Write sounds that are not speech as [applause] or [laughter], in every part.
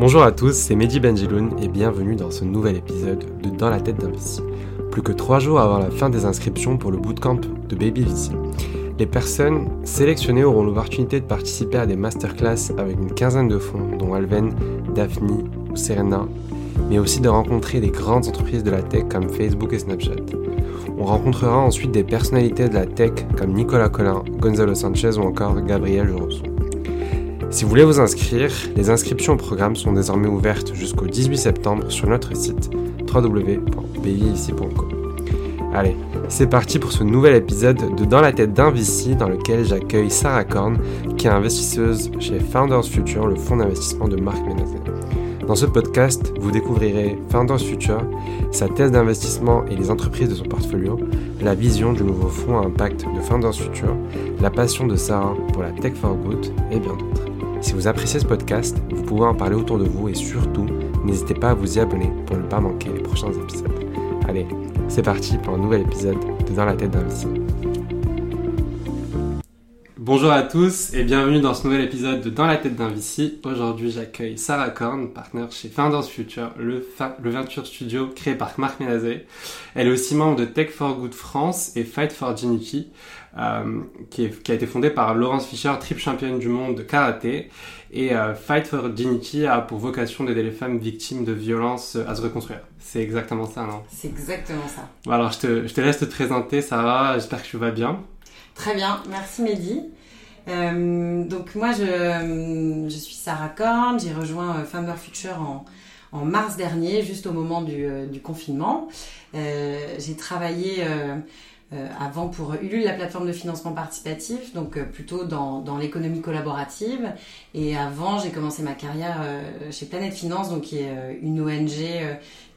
Bonjour à tous, c'est Mehdi Benjiloun et bienvenue dans ce nouvel épisode de Dans la tête d'un VC. Plus que trois jours avant la fin des inscriptions pour le bootcamp de Baby VC. Les personnes sélectionnées auront l'opportunité de participer à des masterclass avec une quinzaine de fonds, dont Alven, Daphne ou Serena, mais aussi de rencontrer des grandes entreprises de la tech comme Facebook et Snapchat. On rencontrera ensuite des personnalités de la tech comme Nicolas Collin, Gonzalo Sanchez ou encore Gabriel Juroso. Si vous voulez vous inscrire, les inscriptions au programme sont désormais ouvertes jusqu'au 18 septembre sur notre site www.biici.com. Allez, c'est parti pour ce nouvel épisode de Dans la tête d'un VC dans lequel j'accueille Sarah Korn, qui est investisseuse chez Founders Future, le fonds d'investissement de Marc Ménazet. Dans ce podcast, vous découvrirez Founders Future, sa thèse d'investissement et les entreprises de son portfolio, la vision du nouveau fonds à impact de Founders Future, la passion de Sarah pour la tech for good et bien d'autres. Si vous appréciez ce podcast, vous pouvez en parler autour de vous et surtout, n'hésitez pas à vous y abonner pour ne pas manquer les prochains épisodes. Allez, c'est parti pour un nouvel épisode de Dans la tête d'un VC. Bonjour à tous et bienvenue dans ce nouvel épisode de Dans la tête d'un VC. Aujourd'hui, j'accueille Sarah Korn, partenaire chez Founders Future, le, le venture studio créé par Marc Ménazé. Elle est aussi membre de Tech for Good France et Fight for Dignity, euh, qui, a été fondée par Laurence Fischer, triple championne du monde de karaté. Et euh, Fight for Dignity a pour vocation d'aider les femmes victimes de violences à se reconstruire. C'est exactement ça, non? C'est exactement ça. Bon, alors, je te, je te laisse te présenter, Sarah. J'espère que tu vas bien. Très bien, merci Mehdi. Euh, donc moi, je, je, suis Sarah Korn, j'ai rejoint euh, Founder Future en, en, mars dernier, juste au moment du, euh, confinement. Euh, j'ai travaillé euh, avant pour Ulule, la plateforme de financement participatif, donc plutôt dans, dans l'économie collaborative. Et avant, j'ai commencé ma carrière chez Planète Finance, donc qui est une ONG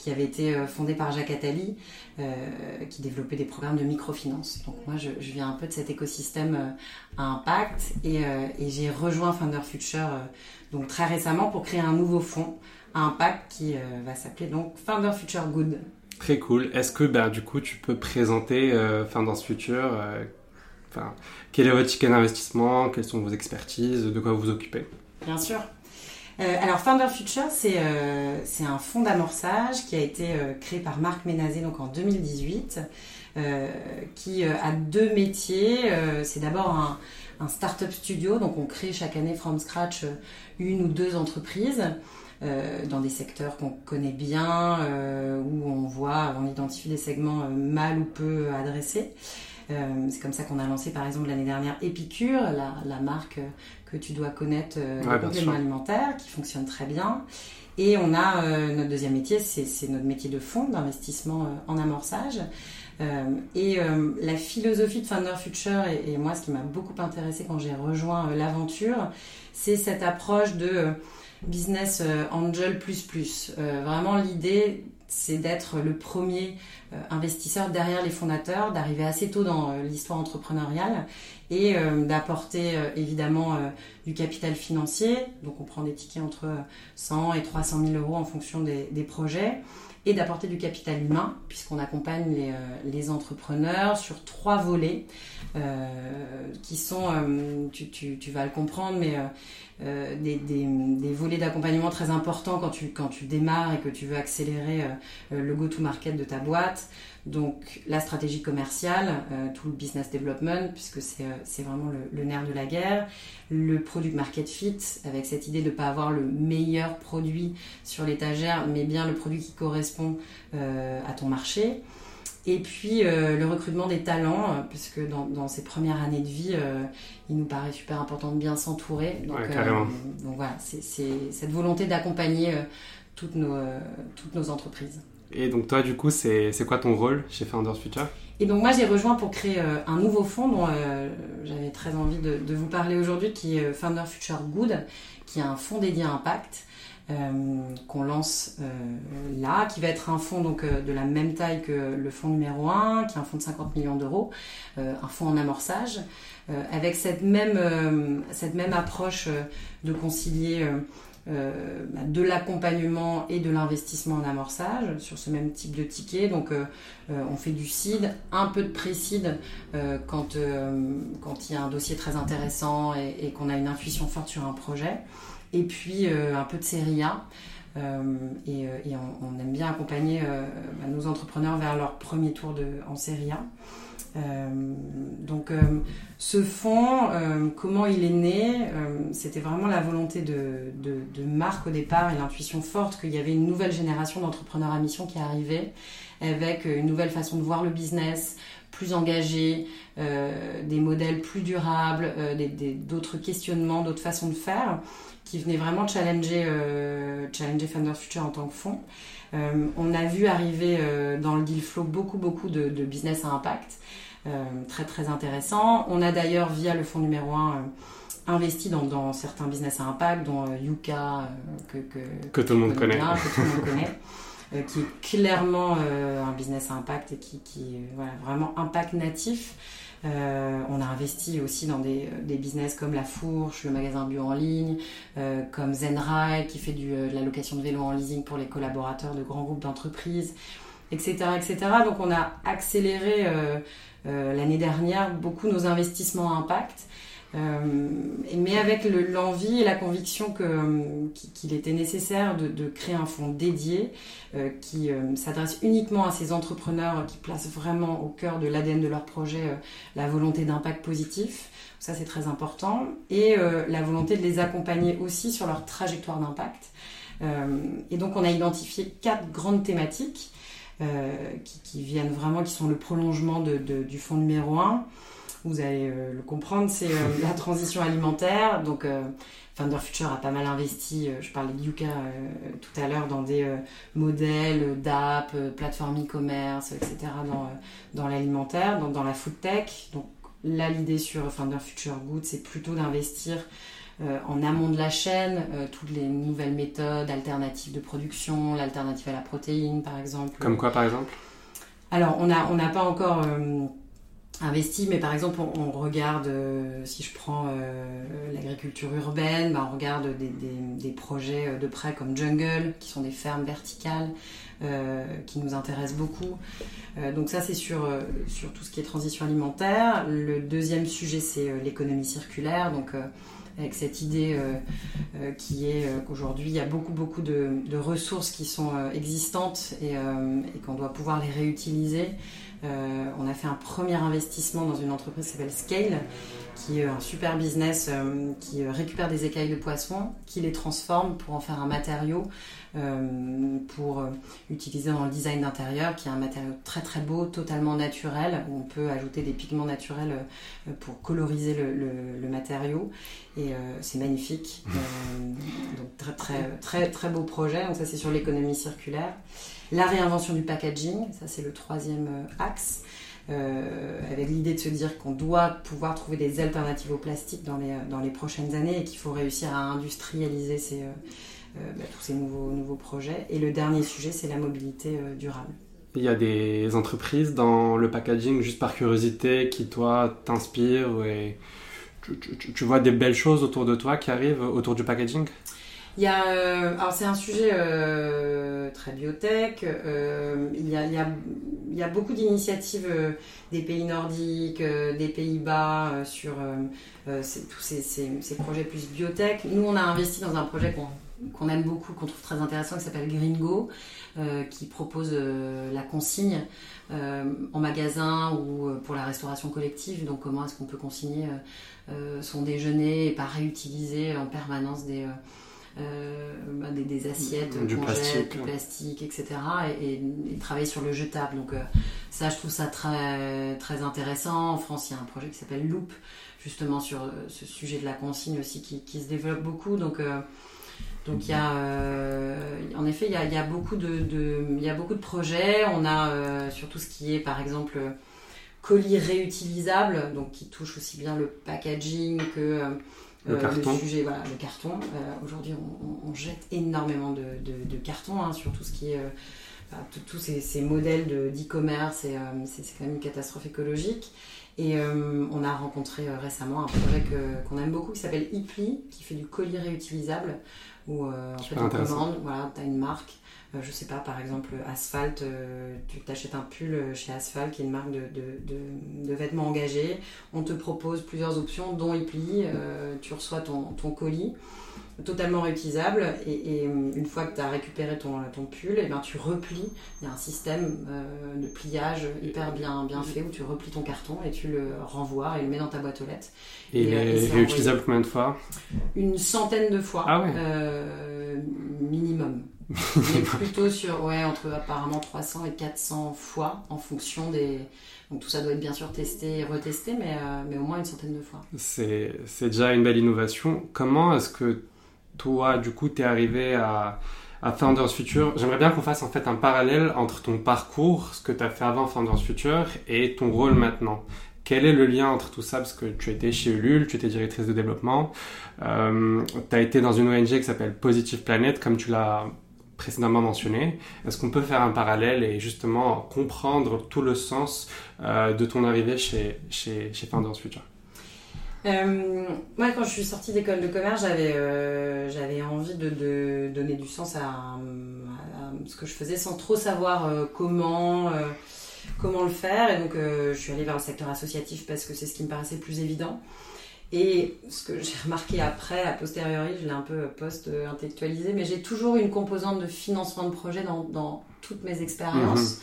qui avait été fondée par Jacques Attali, qui développait des programmes de microfinance. Donc moi, je, je, viens un peu de cet écosystème à impact et, et j'ai rejoint Founder Future donc très récemment pour créer un nouveau fonds à impact qui va s'appeler donc Founder Future Good. Très cool. Est-ce que ben, du coup tu peux présenter euh, Founders Future euh, enfin, Quel est votre ticket d'investissement Quelles sont vos expertises De quoi vous vous occupez? Bien sûr. Euh, alors Founder Future, c'est euh, un fonds d'amorçage qui a été euh, créé par Marc Ménazé donc en 2018, qui a deux métiers. c'est d'abord un, un start-up studio, donc on crée chaque année from scratch une ou deux entreprises. Dans des secteurs qu'on connaît bien, où on voit, on identifie des segments mal ou peu adressés. c'est comme ça qu'on a lancé par exemple l'année dernière Épicure, la, marque que tu dois connaître, ouais, de compléments alimentaires, qui fonctionne très bien. Et on a notre deuxième métier, c'est notre métier de fonds d'investissement en amorçage. Euh, et euh, la philosophie de Founder Future, et, et moi ce qui m'a beaucoup intéressé quand j'ai rejoint l'aventure, c'est cette approche de business euh, angel plus plus. Euh, vraiment l'idée c'est d'être le premier euh, investisseur derrière les fondateurs, d'arriver assez tôt dans l'histoire entrepreneuriale et d'apporter évidemment du capital financier. Donc on prend des tickets entre 100 et 300 000 euros en fonction des, projets et d'apporter du capital humain, puisqu'on accompagne les, entrepreneurs sur trois volets qui sont, tu, vas le comprendre, mais euh, des, des, volets d'accompagnement très importants quand tu, quand tu démarres et que tu veux accélérer le go-to-market de ta boîte. Donc la stratégie commerciale, tout le business development, puisque c'est vraiment le, le, nerf de la guerre, le product market fit, avec cette idée de ne pas avoir le meilleur produit sur l'étagère, mais bien le produit qui correspond à ton marché. Et puis euh, le recrutement des talents, euh, puisque dans, dans, ces premières années de vie, euh, il nous paraît super important de bien s'entourer. Donc, ouais, euh, donc voilà, c'est cette volonté d'accompagner toutes, nos, toutes nos entreprises. Et donc toi, du coup, c'est quoi ton rôle chez Founders Future? Et donc moi, j'ai rejoint pour créer un nouveau fonds dont j'avais très envie de, de vous parler aujourd'hui, qui est Founders Future Good, qui est un fonds dédié à impact. Euh, qu'on lance euh, là, qui va être un fonds donc euh, de la même taille que le fonds numéro 1, qui est un fonds de 50 millions d'euros, un fonds en amorçage, avec cette même, cette même approche de concilier de l'accompagnement et de l'investissement en amorçage sur ce même type de ticket. Donc on fait du seed, un peu de pré-seed quand, quand il y a un dossier très intéressant et, et qu'on a une intuition forte sur un projet. Et puis un peu de série A. et, on, aime bien accompagner bah, nos entrepreneurs vers leur premier tour de, en série A. Euh, donc euh, ce fonds, euh, comment il est né C'était vraiment la volonté de, de, Marc au départ et l'intuition forte qu'il y avait une nouvelle génération d'entrepreneurs à mission qui arrivait avec une nouvelle façon de voir le business, plus engagée, des modèles plus durables, d'autres questionnements, d'autres façons de faire qui venaient vraiment challenger, challenger Thunder Future en tant que fonds. on a vu arriver dans le deal flow beaucoup beaucoup de, de business à impact. Euh, très très intéressant. On a d'ailleurs via le fonds numéro 1 euh, investi dans, certains business à impact, dont euh, Yuka, que, que, tout le monde connaît. [laughs] qui est clairement un business impact et qui, qui est voilà, vraiment impact natif. on a investi aussi dans des, des, business comme La Fourche, le magasin bio en ligne, comme Zenride qui fait du, de la location de vélo en leasing pour les collaborateurs de grands groupes d'entreprises, etc., etc. Donc on a accéléré euh, l'année dernière beaucoup nos investissements à impact. Euh, mais avec l'envie et la conviction qu'il était nécessaire de, créer un fonds dédié euh, qui s'adresse uniquement à ces entrepreneurs qui placent vraiment au cœur de l'ADN de leur projet la volonté d'impact positif. Ça, c'est très important. Et la volonté de les accompagner aussi sur leur trajectoire d'impact. et donc, on a identifié quatre grandes thématiques euh, qui, viennent vraiment, qui sont le prolongement de, du fonds numéro 1. Vous allez euh, le comprendre, c'est euh, la transition alimentaire. Donc, Thunder Future a pas mal investi, je parlais de Yuka tout à l'heure, dans des modèles d'app, plateforme e-commerce, etc., dans, dans l'alimentaire, dans, dans, la food tech. Donc là, l'idée sur Thunder Future Good, c'est plutôt d'investir euh, en amont de la chaîne, euh, toutes les nouvelles méthodes alternatives de production, l'alternative à la protéine par exemple. Comme quoi par exemple? Alors on n'a on pas encore euh, investi, mais par exemple on, regarde, si je prends l'agriculture urbaine, bah, on regarde des, projets de près comme Jungle, qui sont des fermes verticales. qui nous intéressent beaucoup. donc ça, c'est sur, tout ce qui est transition alimentaire. Le deuxième sujet, c'est l'économie circulaire. Donc avec cette idée euh, euh, qui est euh, qu'aujourd'hui il y a beaucoup beaucoup de, ressources qui sont existantes et, qu'on doit pouvoir les réutiliser. On a fait un premier investissement dans une entreprise qui s'appelle Scale, qui est un super business qui récupère des écailles de poisson, qui les transforme pour en faire un matériau euh, pour euh, utiliser dans le design d'intérieur, qui est un matériau très très beau, totalement naturel, où on peut ajouter des pigments naturels euh, pour coloriser le, matériau. Et c'est magnifique. [laughs] donc très très très très beau projet. Donc ça c'est sur l'économie circulaire. La réinvention du packaging, ça c'est le troisième axe. avec l'idée de se dire qu'on doit pouvoir trouver des alternatives au plastique dans les, dans les prochaines années et qu'il faut réussir à industrialiser euh, bah, tous ces nouveaux, nouveaux projets. Et le dernier sujet, c'est la mobilité euh, durable. Il y a des entreprises dans le packaging, juste par curiosité, qui toi t'inspirent et tu, vois des belles choses autour de toi qui arrivent autour du packaging? Il y a, euh, alors c'est un sujet très biotech. il, y a, il, y a, beaucoup d'initiatives des pays nordiques, des Pays-Bas sur tous ces, projets plus biotech. Nous, on a investi dans un projet qu'on aime beaucoup, qu'on trouve très intéressant, qui s'appelle Gringo, euh, qui propose euh, la consigne euh, en magasin ou pour la restauration collective. Donc comment est-ce qu'on peut consigner son déjeuner et pas réutiliser en permanence des, bah, des, assiettes, du plastique, du plastique, etc. Et, travailler sur le jetable. Donc ça, je trouve ça très, très intéressant. En France, il y a un projet qui s'appelle Loop, justement sur ce sujet de la consigne aussi, qui, qui se développe beaucoup. Donc donc il y a, euh, en effet, il y a, il y a beaucoup de, de, il y a beaucoup de projets. On a euh, sur tout ce qui est, par exemple, colis réutilisables, donc qui touche aussi bien le packaging que euh, le, carton. sujet, voilà, le carton. Aujourd'hui, on, jette énormément de, de, carton hein, sur tout ce qui est tous ces, ces, modèles d'e-commerce et c'est quand même une catastrophe écologique. Et on a rencontré récemment un projet qu'on aime beaucoup qui s'appelle Ipli, qui fait du colis réutilisable où euh, en fait on commande, voilà, tu as une marque, euh, je sais pas, par exemple Asphalt, euh, tu t'achètes un pull chez Asphalt qui est une marque de, de, de, vêtements engagés, on te propose plusieurs options dont Ipli, tu reçois ton, ton colis. Totalement réutilisable. Et, une fois que tu as récupéré ton, ton pull, et eh ben, tu replies. Il y a un système de pliage hyper bien, bien fait où tu replies ton carton et tu le renvoies et le mets dans ta boîte aux lettres. Et, il est réutilisable combien de fois? Une centaine de fois. Ah ouais. minimum. [laughs] Mais plutôt sur, ouais, entre apparemment 300 et 400 fois en fonction des. Donc tout ça doit être bien sûr testé et retesté, mais, euh, mais au moins une centaine de fois. C'est déjà une belle innovation. Comment est-ce que toi, du coup, tu es arrivé à, à Founders Future J'aimerais bien qu'on fasse en fait un parallèle entre ton parcours, ce que tu as fait avant Founders Future, et ton rôle maintenant. Quel est le lien entre tout ça? Parce que tu étais chez Ulule, tu étais directrice de développement, euh, tu as été dans une ONG qui s'appelle Positive Planet, comme tu l'as précédemment mentionné. Est-ce qu'on peut faire un parallèle et justement comprendre tout le sens euh, de ton arrivée chez, chez, chez Founders Future? Euh, moi, quand je suis sortie d'école de commerce, j'avais euh, j'avais envie de, de, donner du sens à, ce que je faisais sans trop savoir euh, comment comment le faire. Et donc, je suis allée vers le secteur associatif parce que c'est ce qui me paraissait le plus évident. Et ce que j'ai [laughs] remarqué après, a posteriori, je l'ai un peu post-intellectualisé, mais j'ai toujours une composante de financement de projet dans, dans toutes mes expériences. Mhm.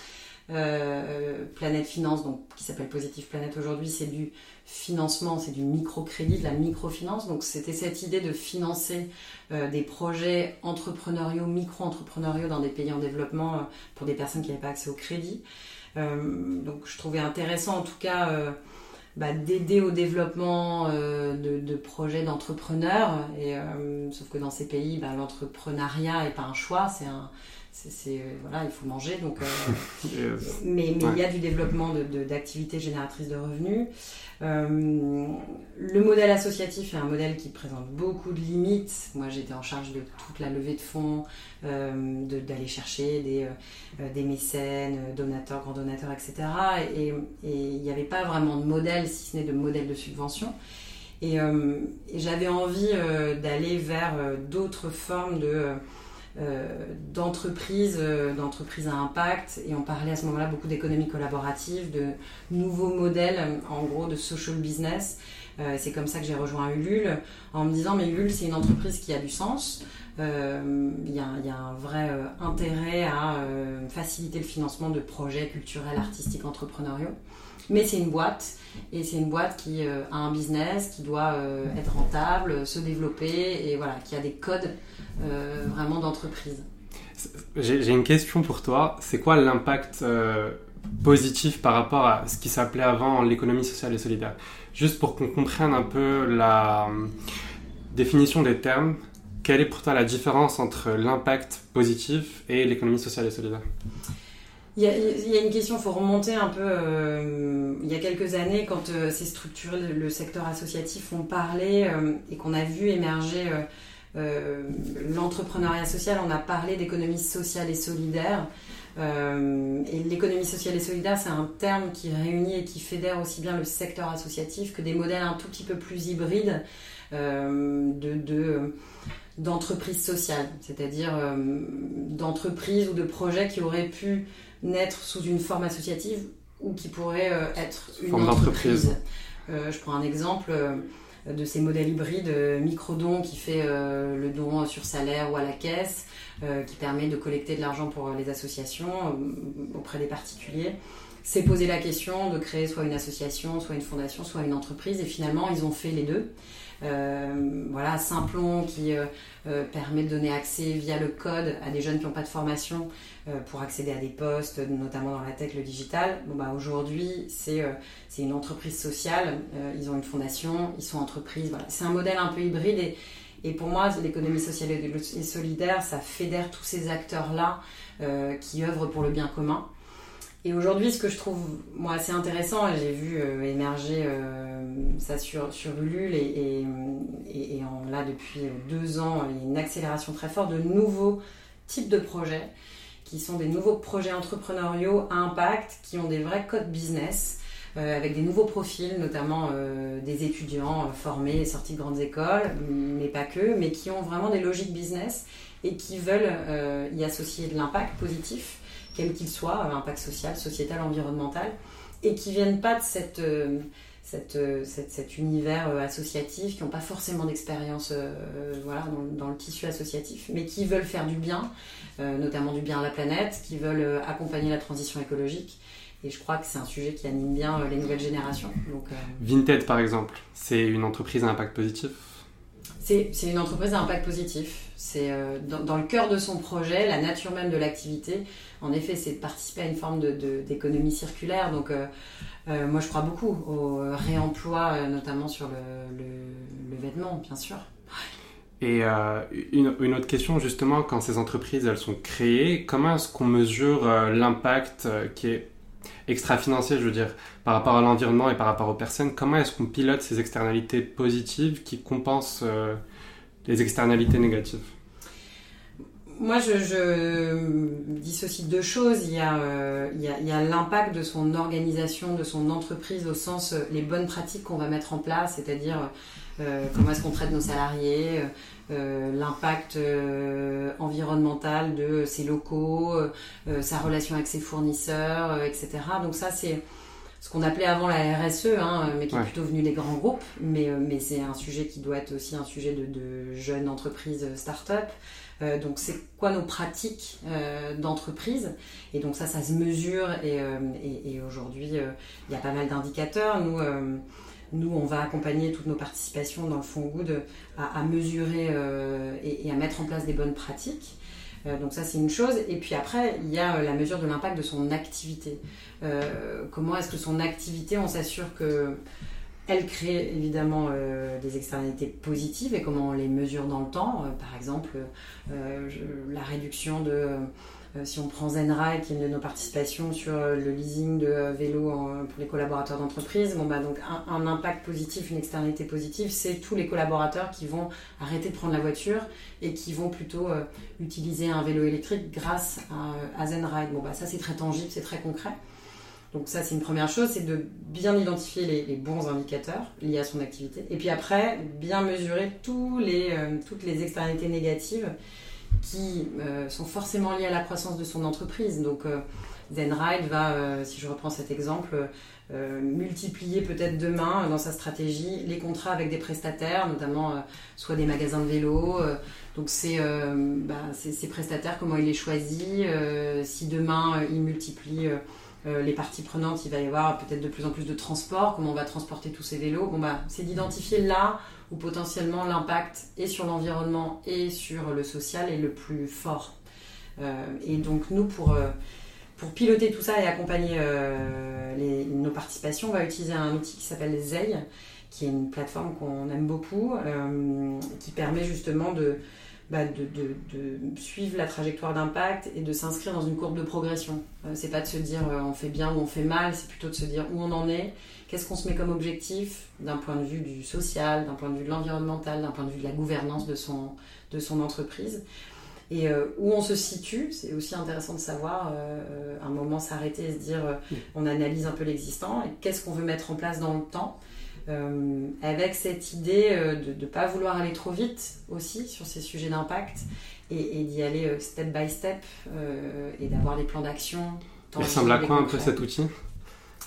Euh, Planète Finance, donc, qui s'appelle Positive Planète aujourd'hui, c'est du financement, c'est du microcrédit, de la microfinance. Donc c'était cette idée de financer euh, des projets entrepreneuriaux, micro-entrepreneuriaux dans des pays en développement euh, pour des personnes qui n'avaient pas accès au crédit. donc je trouvais intéressant en tout cas bah, d'aider au développement de, projets d'entrepreneurs. Sauf que dans ces pays, bah, l'entrepreneuriat n'est pas un choix, c'est un, c'est, voilà, il faut manger. Donc, euh, [laughs] mais il y a du développement d'activités génératrices de revenus. Euh, le modèle associatif est un modèle qui présente beaucoup de limites. Moi, j'étais en charge de toute la levée de fonds, euh, d'aller chercher des, des mécènes, donateurs, grands donateurs, etc. Et il n'y avait pas vraiment de modèle, si ce n'est de modèle de subvention. Et, et j'avais envie d'aller vers d'autres formes de euh, d'entreprises, euh, d'entreprises à impact, et on parlait à ce moment-là beaucoup d'économie collaborative, de nouveaux modèles, en gros, de social business. Euh, c'est comme ça que j'ai rejoint Ulule, en me disant, mais Ulule, c'est une entreprise qui a du sens. Il y, a un vrai intérêt à faciliter le financement de projets culturels, artistiques, entrepreneuriaux. Mais c'est une boîte, et c'est une boîte qui a un business, qui doit être rentable, se développer, et voilà, qui a des codes euh, vraiment d'entreprise. J'ai une question pour toi. C'est quoi l'impact euh, positif par rapport à ce qui s'appelait avant l'économie sociale et solidaire? Juste pour qu'on comprenne un peu la euh, définition des termes, quelle est pour toi la différence entre l'impact positif et l'économie sociale et solidaire? Il y, a, une question, il faut remonter un peu. il y a quelques années, quand ces structures, le secteur associatif ont parlé et qu'on a vu émerger euh, l'entrepreneuriat social, on a parlé d'économie sociale et solidaire. Euh, et l'économie sociale et solidaire, c'est un terme qui réunit et qui fédère aussi bien le secteur associatif que des modèles un tout petit peu plus hybrides euh, de, d'entreprises sociales, c'est-à-dire d'entreprises ou de projets qui auraient pu naître sous une forme associative ou qui pourraient être une entreprise. je prends un exemple de ces modèles hybrides, euh, micro-don qui fait euh, le don sur salaire ou à la caisse, euh, qui permet de collecter de l'argent pour les associations auprès des particuliers. C'est poser la question de créer soit une association, soit une fondation, soit une entreprise, et finalement ils ont fait les deux. Euh, voilà, Simplon qui euh, euh, permet de donner accès via le code à des jeunes qui n'ont pas de formation pour accéder à des postes, notamment dans la tech, le digital. Bon, bah, aujourd'hui, c'est c'est une entreprise sociale, ils ont une fondation, ils sont entreprises. C'est un modèle un peu hybride et, pour moi, l'économie sociale et solidaire, ça fédère tous ces acteurs-là qui œuvrent pour le bien commun. Et aujourd'hui, ce que je trouve moi assez intéressant, j'ai vu euh, émerger euh, ça sur, sur et, et, et, là depuis deux ans, il y a une accélération très forte de nouveaux types de projets qui sont des nouveaux projets entrepreneuriaux à impact, qui ont des vrais codes business, euh, avec des nouveaux profils, notamment des étudiants formés et sortis de grandes écoles, mais pas que, mais qui ont vraiment des logiques business et qui veulent y associer de l'impact positif quel qu'il soit, impact social, sociétal, environnemental, et qui viennent pas de cette, euh, cette, cet univers associatif, qui n'ont pas forcément d'expérience voilà, dans, dans, le tissu associatif, mais qui veulent faire du bien, notamment du bien à la planète, qui veulent accompagner la transition écologique. Et je crois que c'est un sujet qui anime bien les nouvelles générations. Donc, Vinted, par exemple, c'est une entreprise à impact positif? C'est une entreprise à impact positif. C'est euh, dans, le cœur de son projet, la nature même de l'activité. En effet, c'est de participer à une forme d'économie circulaire. Donc, euh, euh, moi, je crois beaucoup au réemploi, notamment sur le, vêtement, bien sûr. Et une, autre question, justement, quand ces entreprises, elles sont créées, comment est-ce qu'on mesure l'impact qui est extra-financier, je veux dire, par rapport à l'environnement et par rapport aux personnes, comment est-ce qu'on pilote ces externalités positives qui compensent euh, les externalités négatives? Moi, je, dissocie deux choses. Il y a, euh, a l'impact de son organisation, de son entreprise, au sens euh, les bonnes pratiques qu'on va mettre en place, c'est-à-dire comment est-ce qu'on traite nos salariés, euh, l'impact euh, environnemental de ses locaux, euh, sa relation avec ses fournisseurs, etc. Donc ça, c'est ce qu'on appelait avant la RSE, hein, mais qui est plutôt venu des grands groupes. Mais, mais c'est un sujet qui doit être aussi un sujet de, jeunes entreprises start-up. Donc c'est quoi nos pratiques d'entreprise? Et donc ça, ça se mesure. Et, et aujourd'hui, il y a pas mal d'indicateurs. Nous nous, on va accompagner toutes nos participations dans le fonds Good à, mesurer euh, et, à mettre en place des bonnes pratiques. Euh, donc ça, c'est une chose. Et puis après, il y a euh, la mesure de l'impact de son activité. comment est-ce que son activité, on s'assure que elle crée évidemment des externalités positives et comment on les mesure dans le temps. par exemple, la réduction de euh, si on prend Zenride, qui est une de nos participations sur euh, le leasing de euh, vélos pour les collaborateurs d'entreprise, bon, bah, donc un, impact positif, une externalité positive, c'est tous les collaborateurs qui vont arrêter de prendre la voiture et qui vont plutôt utiliser un vélo électrique grâce à, Zenride. Bon, bah, ça, c'est très tangible, c'est très concret. Donc ça, c'est une première chose, c'est de bien identifier les, bons indicateurs liés à son activité. Et puis après, bien mesurer les, toutes les externalités négatives qui euh, sont forcément liées à la croissance de son entreprise. Donc euh, Zenride va, euh, si je reprends cet exemple, multiplier peut-être demain dans sa stratégie les contrats avec des prestataires, notamment soit des magasins de vélo. donc c'est bah, ces prestataires, comment il les choisit. si demain il multiplie les parties prenantes, il va y avoir peut-être de plus en plus de transport, comment on va transporter tous ces vélos. Bon, bah, c'est d'identifier là où potentiellement l'impact est sur l'environnement et sur le social est le plus fort. Euh, et donc nous, pour, euh, pour piloter tout ça et accompagner euh, nos participations, on va utiliser un outil qui s'appelle Zeil, qui est une plateforme qu'on aime beaucoup, qui permet justement de, bah, de, de, de, suivre la trajectoire d'impact et de s'inscrire dans une courbe de progression. Euh, c'est pas de se dire euh, on fait bien ou on fait mal, c'est plutôt de se dire où on en est, qu'est-ce qu'on se met comme objectif d'un point de vue du social, d'un point de vue de l'environnemental, d'un point de vue de la gouvernance de son, de son entreprise. Et euh, où on se situe, c'est aussi intéressant de savoir, un moment s'arrêter et se dire, on analyse un peu l'existant et qu'est-ce qu'on veut mettre en place dans le temps euh, avec cette idée euh, de ne pas vouloir aller trop vite aussi sur ces sujets d'impact et, d'y aller euh, step by step et d'avoir des plans d'action. Ça ressemble à quoi un peu cet outil?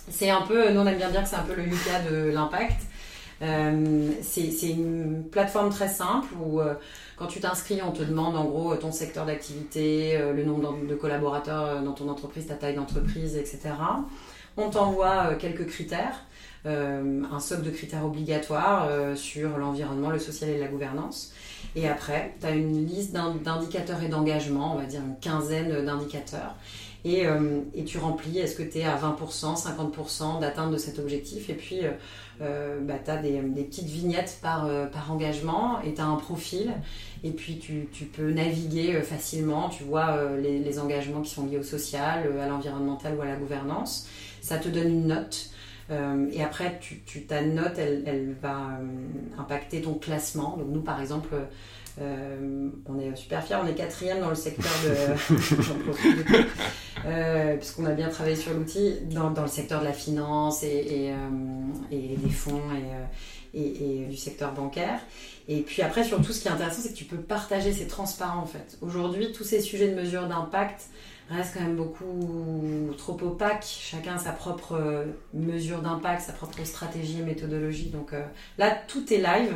C'est un peu, nous on aime bien dire que c'est un peu le Yuka de l'impact. c'est une plateforme très simple où quand tu t'inscris, on te demande en gros ton secteur d'activité, le nombre de collaborateurs dans ton entreprise, ta taille d'entreprise, etc. On t'envoie quelques critères un socle de critères obligatoires euh, sur l'environnement, le social et la gouvernance. Et après, tu as une liste d'indicateurs et d'engagement, on va dire une quinzaine d'indicateurs. Et, euh, et, tu remplis, est-ce que tu es à 20%, 50% d'atteinte de cet objectif? Et puis, bah, tu as des, petites vignettes par, par engagement et tu as un profil. Et puis, tu, tu peux naviguer facilement. Tu vois les, engagements qui sont liés au social, à l'environnemental ou à la gouvernance. Ça te donne une note. Euh, et après, tu, ta note, elle, va euh, impacter ton classement. Donc nous, par exemple, euh, on est super fiers, on est quatrième dans le secteur de... [laughs] puisqu'on a bien travaillé sur l'outil, dans, le secteur de la finance et, et, des fonds et, du secteur bancaire. Et puis après, surtout, ce qui est intéressant, c'est que tu peux partager, c'est transparent en fait. Aujourd'hui, tous ces sujets de mesure d'impact restent quand même beaucoup trop opaques. Chacun a sa propre euh, mesure d'impact, sa propre stratégie et méthodologie. Donc euh, là, tout est live.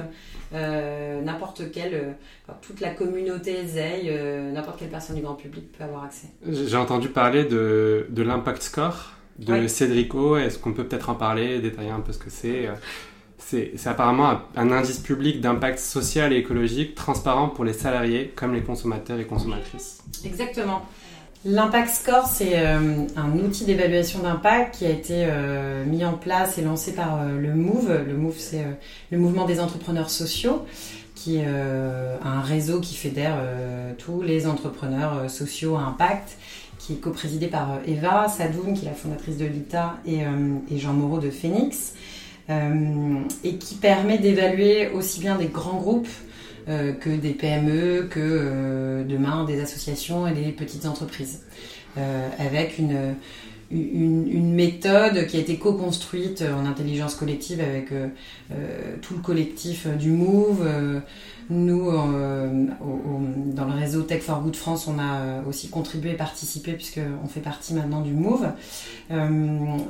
Euh, n'importe quelle, toute la communauté ZEI, n'importe quelle personne du grand public peut avoir accès. J'ai entendu parler de, de l'impact score de Cédrico. Est-ce qu'on peut peut-être en parler, détailler un peu ce que c'est c'est apparemment un indice public d'impact social et écologique transparent pour les salariés comme les consommateurs et consommatrices. Exactement. L'Impact Score, c'est euh, un outil d'évaluation d'impact qui a été euh, mis en place et lancé par euh, le MOVE. Le MOVE, c'est le mouvement des entrepreneurs sociaux, qui est un réseau qui fédère tous les entrepreneurs sociaux à impact, qui est coprésidé par Eva Sadoun, qui est la fondatrice de l'ITA, et, Jean Moreau de Phoenix. Et qui permet d'évaluer aussi bien des grands groupes euh, que des PME, que euh, demain des associations et des petites entreprises, avec une, une, une, méthode qui a été co-construite en intelligence collective avec tout le collectif du Move. nous, dans le réseau Tech for Good France, on a aussi contribué et participé puisqu'on fait partie maintenant du Move.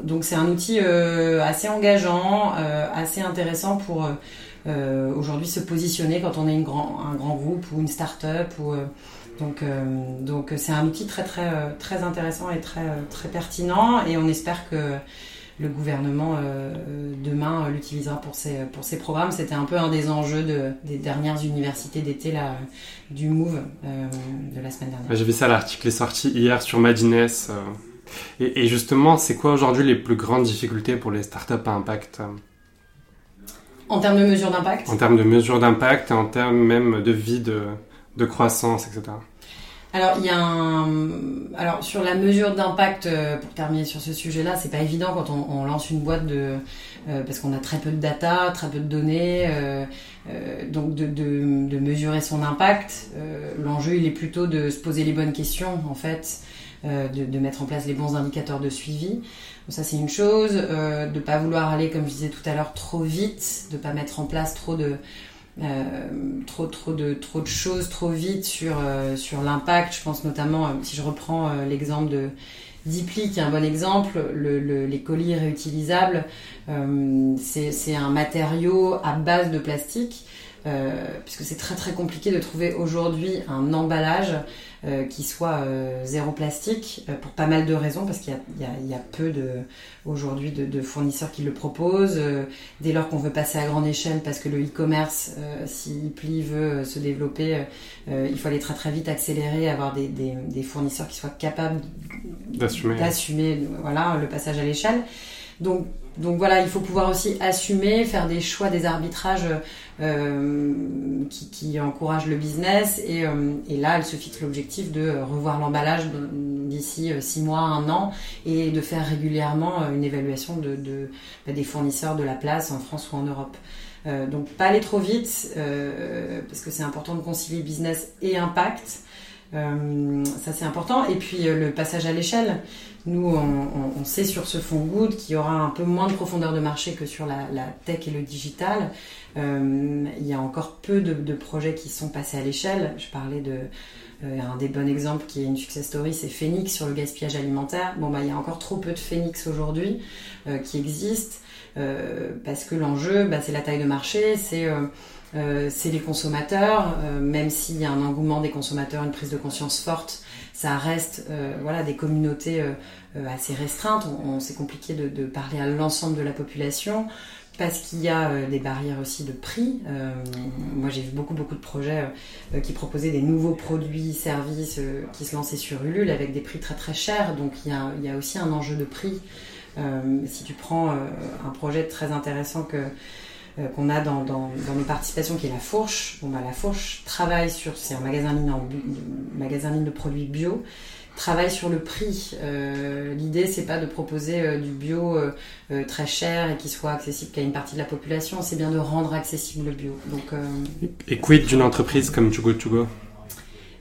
donc c'est un outil assez engageant, assez intéressant pour aujourd'hui se positionner quand on est un grand groupe ou une start-up ou donc, euh, c'est un outil très euh, intéressant et très pertinent et on espère que le gouvernement euh, demain l'utilisera pour ses programmes. C'était un peu un des enjeux de, des dernières universités d'été du Move de la semaine dernière. J'ai vu ça, l'article est sorti hier sur Madines. Et, justement, c'est quoi aujourd'hui les plus grandes difficultés pour les startups à impact En termes de mesures d'impact En termes de mesures d'impact et en termes même de vie de, de croissance, etc. Alors, il y a un... Alors, sur la mesure d'impact, euh, pour terminer sur ce sujet-là, c'est pas évident quand on, lance une boîte de. Euh, parce qu'on a très peu de data, très peu de données, euh, donc de, de, mesurer son impact. L'enjeu, il est plutôt de se poser les bonnes questions, en fait, de, mettre en place les bons indicateurs de suivi. Ça, c'est une chose. de ne pas vouloir aller, comme je disais tout à l'heure, trop vite, de pas mettre en place trop de euh, choses trop vite sur euh, sur l'impact. Je pense notamment, euh, si je reprends l'exemple de Dipli, qui est un bon exemple, le, les colis réutilisables, c'est un matériau à base de plastique euh, puisque c'est très très compliqué de trouver aujourd'hui un emballage euh, qui soit euh, zéro plastique pour pas mal de raisons parce qu'il y, y, y a, peu de aujourd'hui de, de, fournisseurs qui le proposent dès lors qu'on veut passer à grande échelle parce que le e-commerce si Pli veut se développer il faut aller très très vite accélérer avoir des, des, des fournisseurs qui soient capables d'assumer voilà le passage à l'échelle. Donc donc voilà, il faut pouvoir aussi assumer, faire des choix, des arbitrages euh, qui, qui, encouragent le business. Et, euh, et là, elle se fixe l'objectif de revoir l'emballage d'ici euh, six mois, un an, et de faire régulièrement une évaluation bah, des fournisseurs de la place en France ou en Europe. Euh, donc pas aller trop vite, euh, parce que c'est important de concilier business et impact. Euh, ça c'est important. Et puis le passage à l'échelle. Nous, on, sait sur ce fonds Good qu'il y aura un peu moins de profondeur de marché que sur la, tech et le digital. Euh, il y a encore peu de, projets qui sont passés à l'échelle. Je parlais de euh, un des bons exemples qui est une success story, c'est Phoenix sur le gaspillage alimentaire. Bon, bah, il y a encore trop peu de Phoenix aujourd'hui euh, qui existent parce que l'enjeu, bah, c'est la taille de marché, c'est c'est les consommateurs, même s'il y a un engouement des consommateurs, une prise de conscience forte ça reste euh, voilà des communautés euh, euh, assez restreintes. On, c'est compliqué de, parler à l'ensemble de la population parce qu'il y a des barrières aussi de prix. moi, j'ai vu beaucoup beaucoup de projets qui proposaient des nouveaux produits, services qui se lançaient sur Ulule avec des prix très très chers. Donc il y a, il y a aussi un enjeu de prix. si tu prends un projet très intéressant que euh, qu'on a dans, dans, nos participations, qui est la Fourche. Bon, bah, la Fourche travaille sur, c'est un magasin ligne, magasin ligne de produits bio, travaille sur le prix. Euh, L'idée, c'est pas de proposer euh, du bio euh, très cher et qui soit accessible qu'à une partie de la population, c'est bien de rendre accessible le bio. Donc, et quid d'une entreprise comme Too Good To Go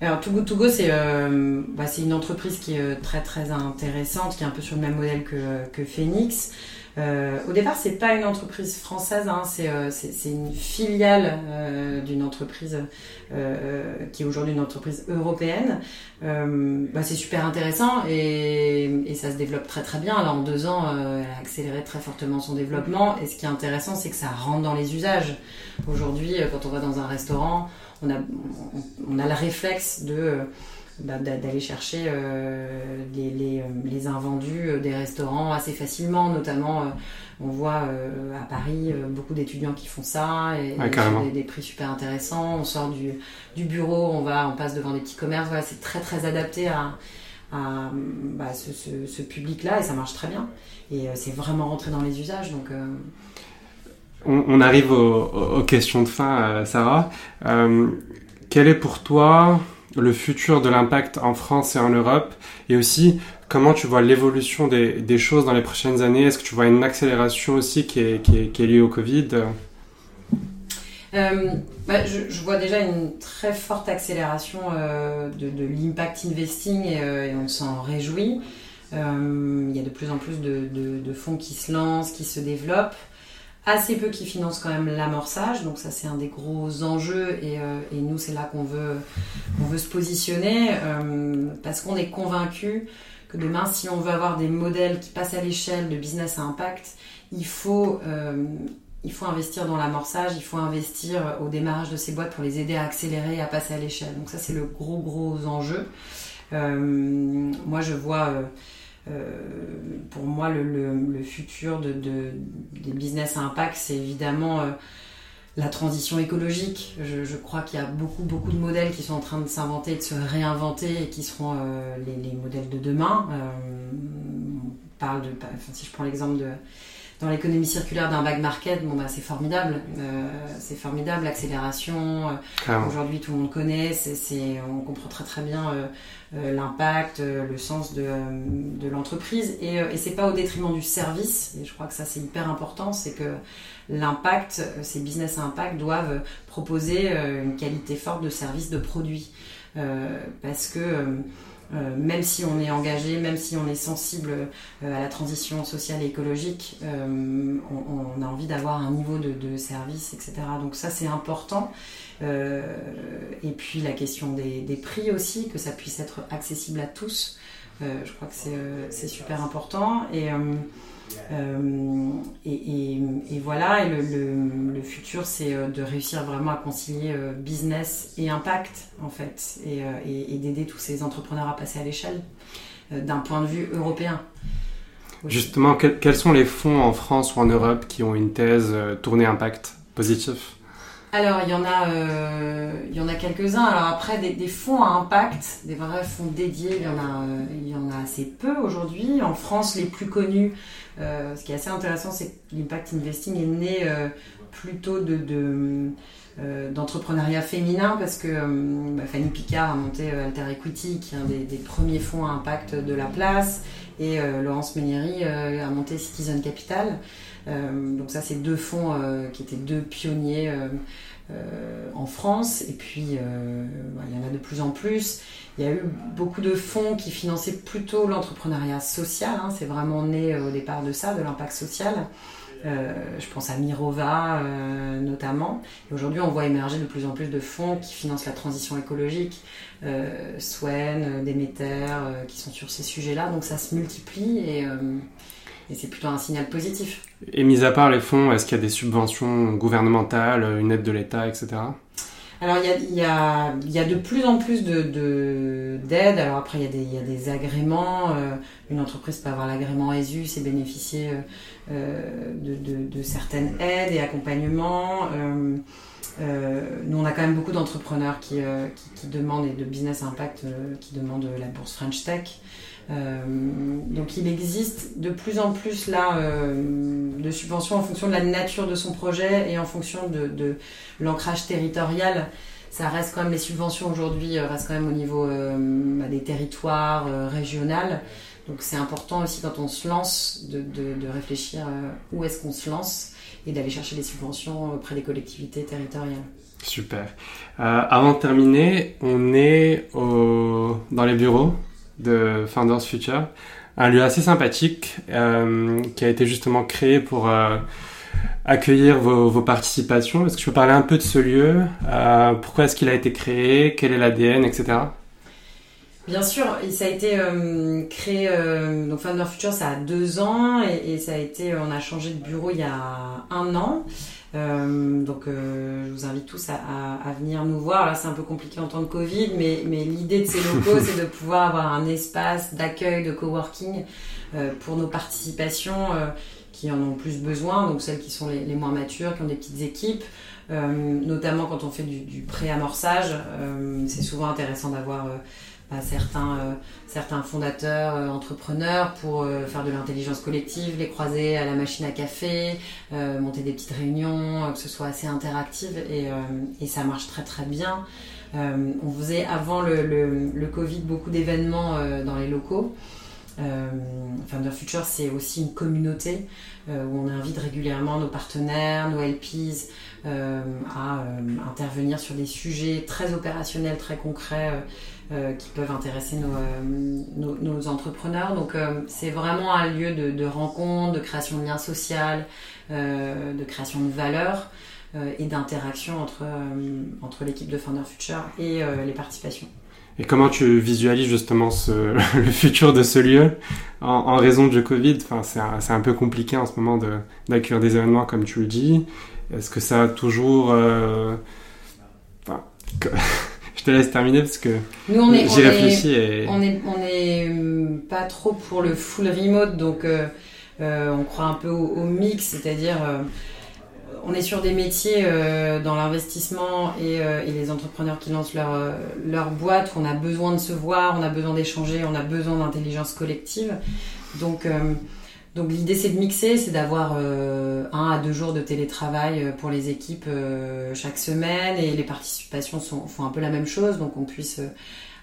alors Too Good To Go, c'est bah, une entreprise qui est très très intéressante, qui est un peu sur le même modèle que, que Phoenix. Euh, au départ, c'est pas une entreprise française, hein, c'est euh, une filiale euh, d'une entreprise euh, qui est aujourd'hui une entreprise européenne. Bah, c'est super intéressant et, et, ça se développe très très bien. Alors en deux ans, elle a accéléré très fortement son développement. Et ce qui est intéressant, c'est que ça rentre dans les usages. Aujourd'hui, quand on va dans un restaurant, on a, on a le réflexe de bah, d'aller chercher euh, les, les, euh, les, invendus euh, des restaurants assez facilement. Notamment, on voit à Paris beaucoup d'étudiants qui font ça et, des, des, prix super intéressants. On sort du, du, bureau, on va, on passe devant des petits commerces. Voilà, c'est très très adapté à, à bah, ce, ce, ce public-là et ça marche très bien. Et c'est vraiment rentré dans les usages. Donc on, on, arrive aux, aux, questions de fin, Sarah. Euh, quel est pour toi le futur de l'impact en France et en Europe et aussi comment tu vois l'évolution des, choses dans les prochaines années? Est-ce que tu vois une accélération aussi qui est, liée au Covid? Euh, bah, je, vois déjà une très forte accélération euh, de, l'impact investing et, euh, on s'en réjouit. Il y a de plus en plus de, fonds qui se lancent, qui se développent assez peu qui financent quand même l'amorçage. Donc ça c'est un des gros enjeux et, euh, et nous c'est là qu'on veut, on veut se positionner euh, parce qu'on est convaincu que demain si on veut avoir des modèles qui passent à l'échelle de business à impact, il faut, euh, il faut investir dans l'amorçage, il faut investir au démarrage de ces boîtes pour les aider à accélérer et à passer à l'échelle. Donc ça c'est le gros gros enjeu. moi je vois euh, pour moi, le, futur de, de, des business à impact, c'est évidemment euh, la transition écologique. Je, crois qu'il y a beaucoup, beaucoup de modèles qui sont en train de s'inventer, de se réinventer et qui seront euh, les, les, modèles de demain. parle de, si je prends l'exemple de dans l'économie circulaire d'un bag market, bon bah c'est formidable, euh, c'est formidable, l'accélération. Euh, Aujourd'hui tout le monde connaît, c'est, on comprend très très bien euh, l'impact, le sens de, de l'entreprise et, et c'est pas au détriment du service. Et je crois que ça c'est hyper important, c'est que l'impact, ces business à impact doivent proposer une qualité forte de service, de produits, parce que euh, même si on est engagé, même si on est sensible euh, à la transition sociale et écologique, euh, on, on, a envie d'avoir un niveau de, de, service, etc. Donc ça c'est important. et puis la question des, des, prix aussi, que ça puisse être accessible à tous. je crois que c'est super important. Et euh, et, voilà, et le, futur, c'est euh, de réussir vraiment à concilier euh, business et impact, en fait, et d'aider tous ces entrepreneurs à passer à l'échelle d'un point de vue européen. Justement, quels sont les fonds en France ou en Europe qui ont une thèse tournée impact positif? Alors, il y en a, euh, il y en a quelques-uns. Alors après, des, fonds à impact, des vrais fonds dédiés, il y en a, assez peu aujourd'hui. En France, les plus connus, euh, ce qui est assez intéressant, c'est que l'impact investing est né euh, plutôt de, de d'entrepreneuriat féminin parce que bah, Fanny Picard a monté Alter Equity, qui est un des, des, premiers fonds à impact de la place, et Laurence Ménieri a monté Citizen Capital. Euh, donc ça, c'est deux fonds euh, qui étaient deux pionniers euh, en France. Et puis, il y en a de plus en plus. Il y a eu beaucoup de fonds qui finançaient plutôt l'entrepreneuriat social. Hein. C'est vraiment né au départ de ça, de l'impact social. Je pense à Mirova notamment. Aujourd'hui, on voit émerger de plus en plus de fonds qui financent la transition écologique, euh, Swen, Demeter, qui sont sur ces sujets-là. Donc ça se multiplie et et c'est plutôt un signal positif. Et mis à part les fonds, est-ce qu'il y a des subventions gouvernementales, une aide de l'État, etc. Alors il y a, y, a, y a, de plus en plus d'aides. De, d'aides. Alors après il y, a des, il y a des agréments. Euh, une entreprise peut avoir l'agrément ESUS et bénéficier euh, de, de, de, certaines aides et accompagnements. Euh, euh nous, on a quand même beaucoup d'entrepreneurs qui, euh, qui, qui, demandent, et de business impact, euh, qui demandent la bourse French Tech. Euh, donc il existe de plus en plus là euh, de subventions en fonction de la nature de son projet et en fonction de, l'ancrage territorial. Ça reste quand même les subventions aujourd'hui euh, restent quand même au niveau bah, des territoires régionales. Donc c'est important aussi quand on se lance de, de, réfléchir où est-ce qu'on se lance et d'aller chercher des subventions auprès des collectivités territoriales. Super. Euh, avant de terminer, on est dans les bureaux? De Founders Future. un lieu assez sympathique euh, qui a été justement créé pour euh, accueillir vos, participations. Est-ce que tu peux parler un peu de ce lieu? Euh, Pourquoi est-ce qu'il a été créé? Quel est l'ADN, etc. Bien sûr, ça a été créé, donc Founder Future, ça a deux ans et, et, ça a été, on a changé de bureau il y a un an. Euh, donc je vous invite tous à, à, à venir nous voir. Là, c'est un peu compliqué en temps de Covid, mais, mais l'idée de ces locaux, [laughs] c'est de pouvoir avoir un espace d'accueil, de coworking pour nos participations qui en ont plus besoin, donc celles qui sont les, les moins matures, qui ont des petites équipes. Euh, notamment quand on fait du, du pré-amorçage, euh, c'est souvent intéressant d'avoir euh, bah, certains, certains fondateurs, entrepreneurs pour faire de l'intelligence collective, les croiser à la machine à café, monter des petites réunions, que ce soit assez interactif et, et ça marche très très bien. on faisait avant le, le, Covid beaucoup d'événements dans les locaux. Euh, Founder Future, c'est aussi une communauté euh, où on invite régulièrement nos partenaires, nos LPs euh, à euh, intervenir sur des sujets très opérationnels, très concrets euh, qui peuvent intéresser nos, nos entrepreneurs. Donc c'est vraiment un lieu de, de, rencontre, de création de liens sociaux, de création de valeur et d'interaction entre, entre l'équipe de Founder Future et les participations. Et comment tu visualises justement [laughs] le futur de ce lieu en, raison du Covid? Enfin, C'est un, un, peu compliqué en ce moment d'accueillir des événements comme tu le dis. Est-ce que ça a toujours... Euh... Enfin. Je te laisse terminer parce que j'y réfléchis. Et... On n'est on est pas trop pour le full remote, donc euh, euh, on croit un peu au, au mix, c'est-à-dire euh, on est sur des métiers euh, dans l'investissement et, euh, et, les entrepreneurs qui lancent leur, euh, leur boîte, on a besoin de se voir, on a besoin d'échanger, on a besoin d'intelligence collective. Donc, donc l'idée c'est de mixer, c'est d'avoir un à deux jours de télétravail pour les équipes chaque semaine et les participations sont, font un peu la même chose, donc on puisse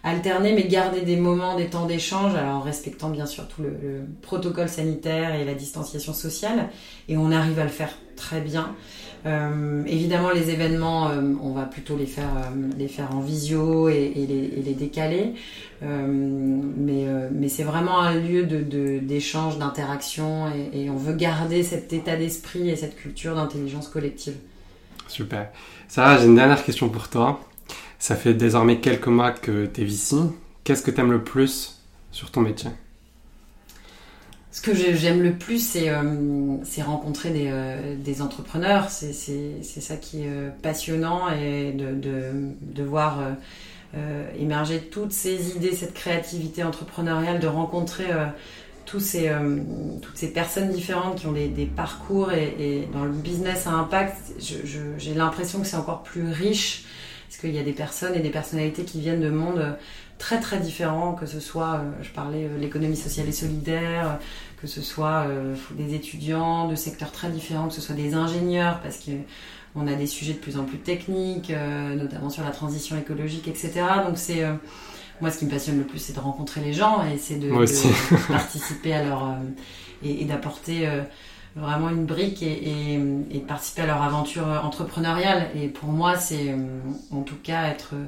alterner mais garder des moments, des temps d'échange, alors en respectant bien sûr tout le, protocole sanitaire et la distanciation sociale. Et on arrive à le faire très bien. Euh, évidemment, les événements, euh, on va plutôt les faire, euh, les faire en visio et, les, décaler. Mais c'est vraiment un lieu d'échange, d'interaction et, et on veut garder cet état d'esprit et cette culture d'intelligence collective. Super. Sarah, j'ai une dernière question pour toi. Ça fait désormais quelques mois que tu es ici. Qu'est-ce que tu aimes le plus sur ton métier? Ce que j'aime le plus, c'est euh, rencontrer des, euh, entrepreneurs. C'est ça qui est euh, passionnant et de, voir émerger toutes ces idées, cette créativité entrepreneuriale, de rencontrer toutes ces personnes différentes qui ont des, des parcours et, et, dans le business à impact, j'ai l'impression que c'est encore plus riche parce qu'il y a des personnes et des personnalités qui viennent de mondes très très différents, que ce soit, euh, je parlais, euh, l'économie sociale et solidaire, que ce soit euh, des étudiants de secteurs très différents, que ce soit des ingénieurs, parce qu'on a des sujets de plus en plus techniques, notamment sur la transition écologique, etc. Donc c'est moi ce qui me passionne le plus, c'est de rencontrer les gens et c'est de, de, [laughs] participer à leur et, et d'apporter vraiment une brique et, et, et, participer à leur aventure entrepreneuriale. Et pour moi, c'est euh, en tout cas être euh,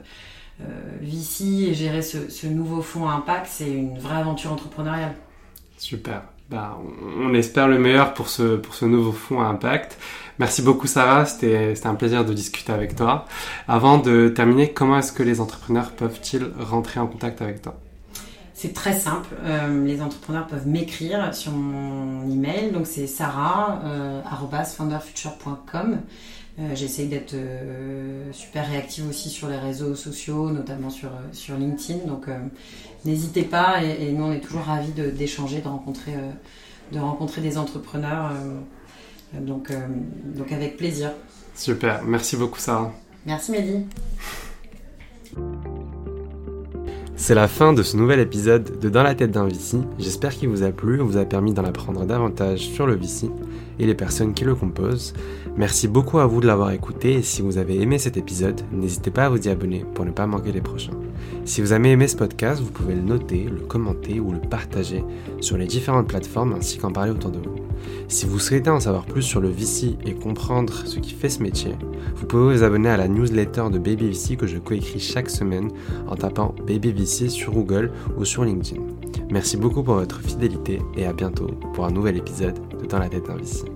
VC et gérer ce, ce nouveau fonds Impact, c'est une vraie aventure entrepreneuriale. Super. Bah, on espère le meilleur pour ce, pour ce nouveau fonds à impact. Merci beaucoup Sarah, c'était un plaisir de discuter avec toi. Avant de terminer, comment est-ce que les entrepreneurs peuvent-ils rentrer en contact avec toi? C'est très simple. Euh, les entrepreneurs peuvent m'écrire sur mon email. Donc c'est sarah.founderfuture.com. Euh, J'essaye d'être euh, super réactive aussi sur les réseaux sociaux, notamment sur, euh, sur LinkedIn. Donc euh, n'hésitez pas. Et, et, nous, on est toujours ravis d'échanger, de, de, rencontrer, de rencontrer des entrepreneurs. donc, donc avec plaisir. Super. Merci beaucoup, Sarah. Merci, Mehdi. C'est la fin de ce nouvel épisode de Dans la tête d'un VC. J'espère qu'il vous a plu, vous a permis d'en apprendre davantage sur le VC et les personnes qui le composent. Merci beaucoup à vous de l'avoir écouté et si vous avez aimé cet épisode, n'hésitez pas à vous y abonner pour ne pas manquer les prochains. Si vous avez aimé ce podcast, vous pouvez le noter, le commenter ou le partager sur les différentes plateformes ainsi qu'en parler autour de vous. Si vous souhaitez en savoir plus sur le VC et comprendre ce qui fait ce métier, vous pouvez vous abonner à la newsletter de Baby VC que je coécris chaque semaine en tapant Baby VC sur Google ou sur LinkedIn. Merci beaucoup pour votre fidélité et à bientôt pour un nouvel épisode de Dans la tête d'un VC.